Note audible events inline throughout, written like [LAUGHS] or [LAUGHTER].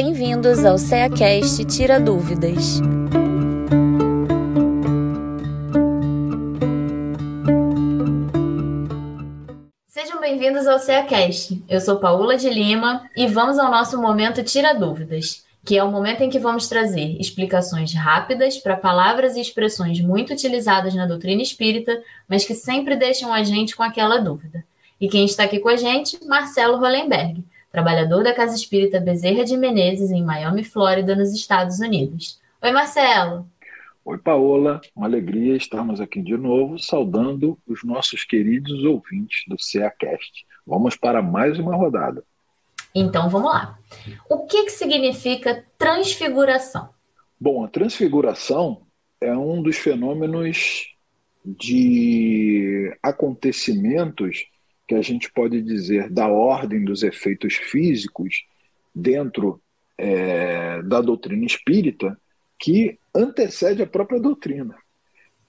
Bem-vindos ao CEACast Tira Dúvidas. Sejam bem-vindos ao CEACast. Eu sou Paula de Lima e vamos ao nosso momento Tira Dúvidas, que é o momento em que vamos trazer explicações rápidas para palavras e expressões muito utilizadas na doutrina espírita, mas que sempre deixam a gente com aquela dúvida. E quem está aqui com a gente? Marcelo Hollenberg trabalhador da Casa Espírita Bezerra de Menezes, em Miami, Flórida, nos Estados Unidos. Oi, Marcelo. Oi, Paola. Uma alegria estarmos aqui de novo, saudando os nossos queridos ouvintes do CEACast. Vamos para mais uma rodada. Então, vamos lá. O que, que significa transfiguração? Bom, a transfiguração é um dos fenômenos de acontecimentos que a gente pode dizer da ordem dos efeitos físicos dentro é, da doutrina espírita que antecede a própria doutrina.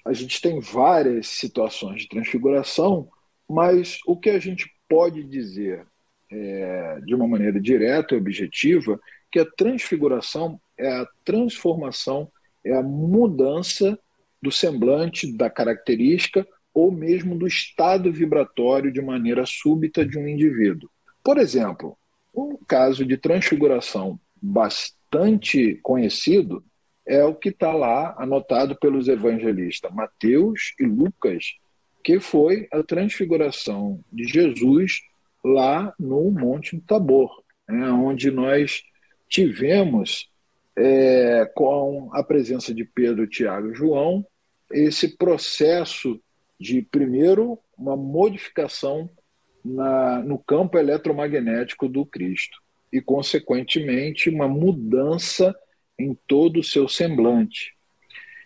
A gente tem várias situações de transfiguração, mas o que a gente pode dizer é, de uma maneira direta e objetiva que a transfiguração é a transformação, é a mudança do semblante, da característica ou mesmo do estado vibratório de maneira súbita de um indivíduo. Por exemplo, um caso de transfiguração bastante conhecido é o que está lá anotado pelos evangelistas Mateus e Lucas, que foi a transfiguração de Jesus lá no Monte Tabor, né, onde nós tivemos, é, com a presença de Pedro, Tiago e João, esse processo de, primeiro, uma modificação na, no campo eletromagnético do Cristo e, consequentemente, uma mudança em todo o seu semblante.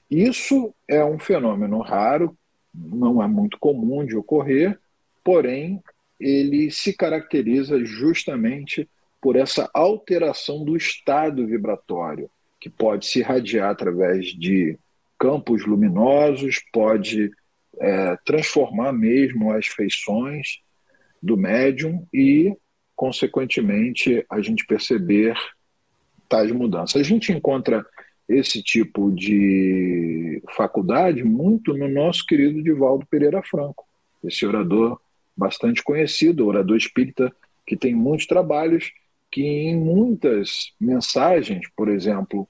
Isso é um fenômeno raro, não é muito comum de ocorrer, porém, ele se caracteriza justamente por essa alteração do estado vibratório, que pode se irradiar através de campos luminosos, pode é, transformar mesmo as feições do médium e, consequentemente, a gente perceber tais mudanças. A gente encontra esse tipo de faculdade muito no nosso querido Divaldo Pereira Franco, esse orador bastante conhecido, orador espírita que tem muitos trabalhos que em muitas mensagens, por exemplo,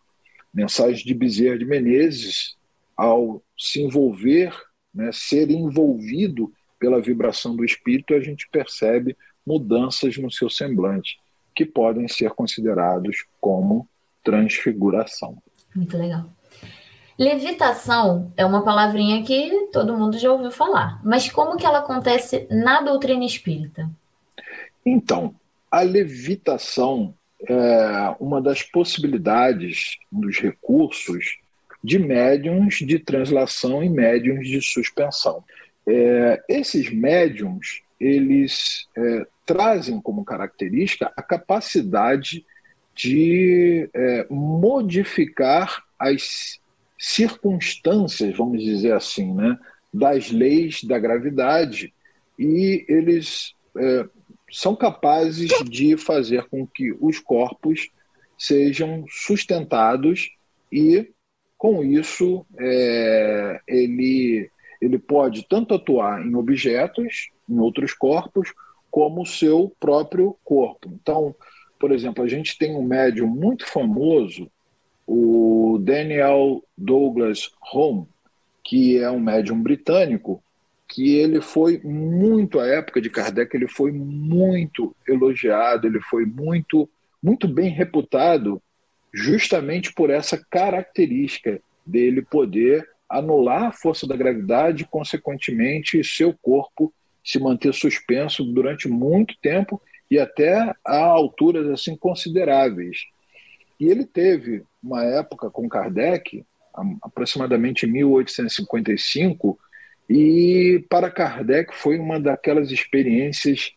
mensagens de Bezerra de Menezes, ao se envolver né, ser envolvido pela vibração do espírito, a gente percebe mudanças no seu semblante, que podem ser considerados como transfiguração. Muito legal. Levitação é uma palavrinha que todo mundo já ouviu falar, mas como que ela acontece na doutrina espírita? Então, a levitação é uma das possibilidades, um dos recursos de médiums de translação e médiums de suspensão. É, esses médiums eles é, trazem como característica a capacidade de é, modificar as circunstâncias, vamos dizer assim, né, das leis da gravidade e eles é, são capazes de fazer com que os corpos sejam sustentados e com isso, é, ele, ele pode tanto atuar em objetos, em outros corpos, como o seu próprio corpo. Então, por exemplo, a gente tem um médium muito famoso, o Daniel Douglas Home, que é um médium britânico, que ele foi muito, à época de Kardec, ele foi muito elogiado, ele foi muito, muito bem reputado justamente por essa característica dele poder anular a força da gravidade, consequentemente, seu corpo se manter suspenso durante muito tempo e até a alturas assim consideráveis. E ele teve uma época com Kardec, aproximadamente 1855, e para Kardec foi uma daquelas experiências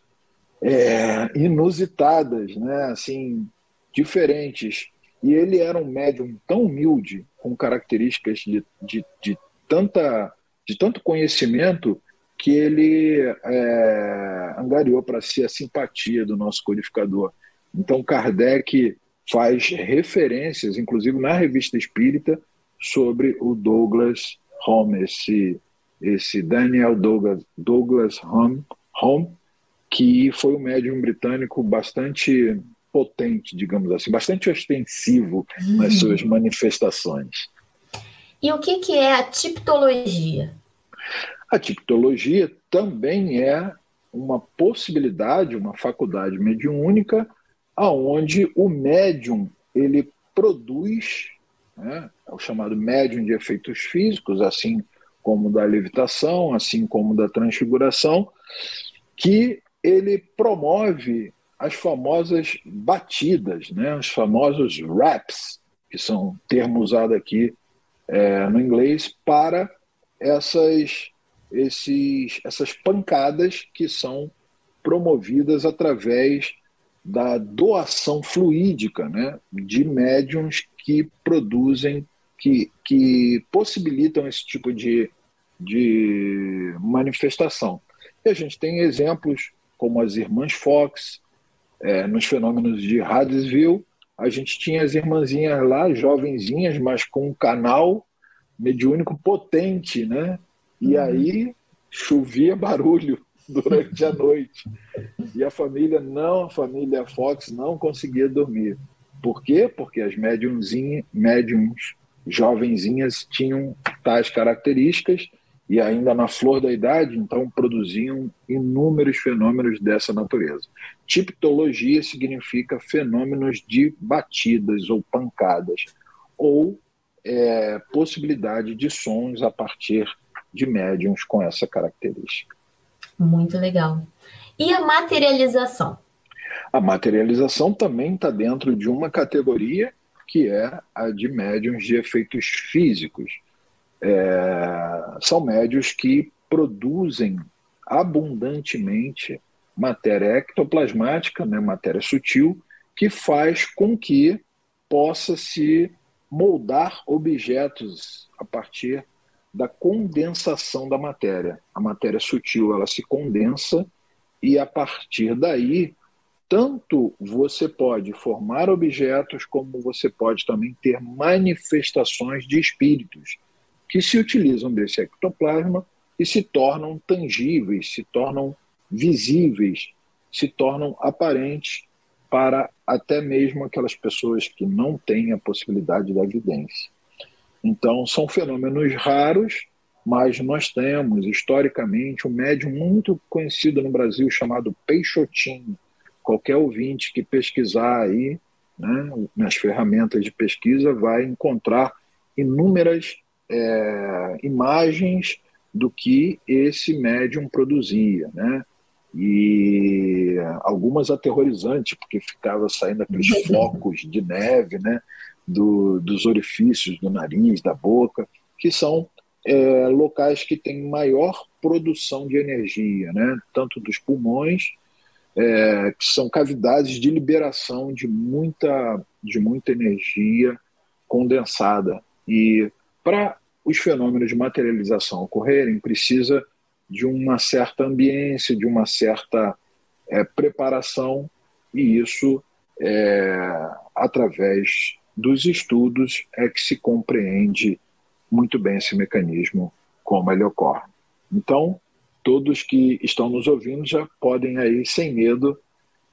é, inusitadas, né? assim, diferentes e ele era um médium tão humilde, com características de, de, de, tanta, de tanto conhecimento, que ele é, angariou para si a simpatia do nosso codificador. Então, Kardec faz referências, inclusive na revista espírita, sobre o Douglas Home, esse, esse Daniel Douglas, Douglas Home, Home, que foi um médium britânico bastante potente, digamos assim, bastante ostensivo uhum. nas suas manifestações. E o que, que é a tipologia? A tipologia também é uma possibilidade, uma faculdade mediúnica, aonde o médium ele produz, né, é o chamado médium de efeitos físicos, assim como da levitação, assim como da transfiguração, que ele promove as famosas batidas, né, os famosos raps, que são termo usado aqui é, no inglês, para essas, esses, essas pancadas que são promovidas através da doação fluídica né, de médiums que produzem, que, que possibilitam esse tipo de, de manifestação. E a gente tem exemplos como as irmãs Fox, é, nos fenômenos de Hadesville, a gente tinha as irmãzinhas lá, jovenzinhas, mas com um canal mediúnico potente, né? E uhum. aí chovia barulho [LAUGHS] durante a noite. E a família não, a família Fox não conseguia dormir. Por quê? Porque as médiumzinhas, médiums jovenzinhas tinham tais características e ainda na flor da idade, então produziam inúmeros fenômenos dessa natureza. Tipologia significa fenômenos de batidas ou pancadas, ou é, possibilidade de sons a partir de médiums com essa característica. Muito legal. E a materialização? A materialização também está dentro de uma categoria que é a de médiums de efeitos físicos é, são médios que produzem abundantemente matéria ectoplasmática, né, matéria sutil, que faz com que possa se moldar objetos a partir da condensação da matéria. A matéria sutil ela se condensa e a partir daí tanto você pode formar objetos como você pode também ter manifestações de espíritos que se utilizam desse ectoplasma e se tornam tangíveis, se tornam visíveis, se tornam aparentes para até mesmo aquelas pessoas que não têm a possibilidade da evidência. Então, são fenômenos raros, mas nós temos, historicamente, um médium muito conhecido no Brasil chamado Peixotinho. Qualquer ouvinte que pesquisar aí, né, nas ferramentas de pesquisa, vai encontrar inúmeras é, imagens do que esse médium produzia, né? E algumas aterrorizantes, porque ficava saindo aqueles focos de neve, né? Do, dos orifícios do nariz, da boca, que são é, locais que têm maior produção de energia, né? Tanto dos pulmões, é, que são cavidades de liberação de muita, de muita energia condensada. E para os fenômenos de materialização ocorrerem, precisa de uma certa ambiência, de uma certa é, preparação, e isso, é, através dos estudos, é que se compreende muito bem esse mecanismo, como ele ocorre. Então, todos que estão nos ouvindo já podem aí, sem medo,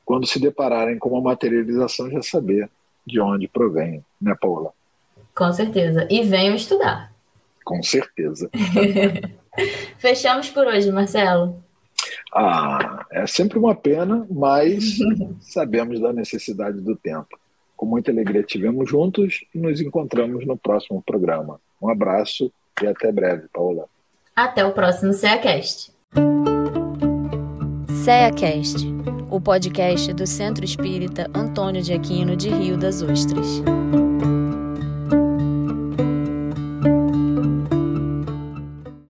quando se depararem com uma materialização, já saber de onde provém, né, Paula? Com certeza. E venham estudar. Com certeza. [LAUGHS] Fechamos por hoje, Marcelo. Ah, é sempre uma pena, mas [LAUGHS] sabemos da necessidade do tempo. Com muita alegria tivemos juntos e nos encontramos no próximo programa. Um abraço e até breve, Paula. Até o próximo CEACast. CEACast, o podcast do Centro Espírita Antônio de Aquino de Rio das Ostras.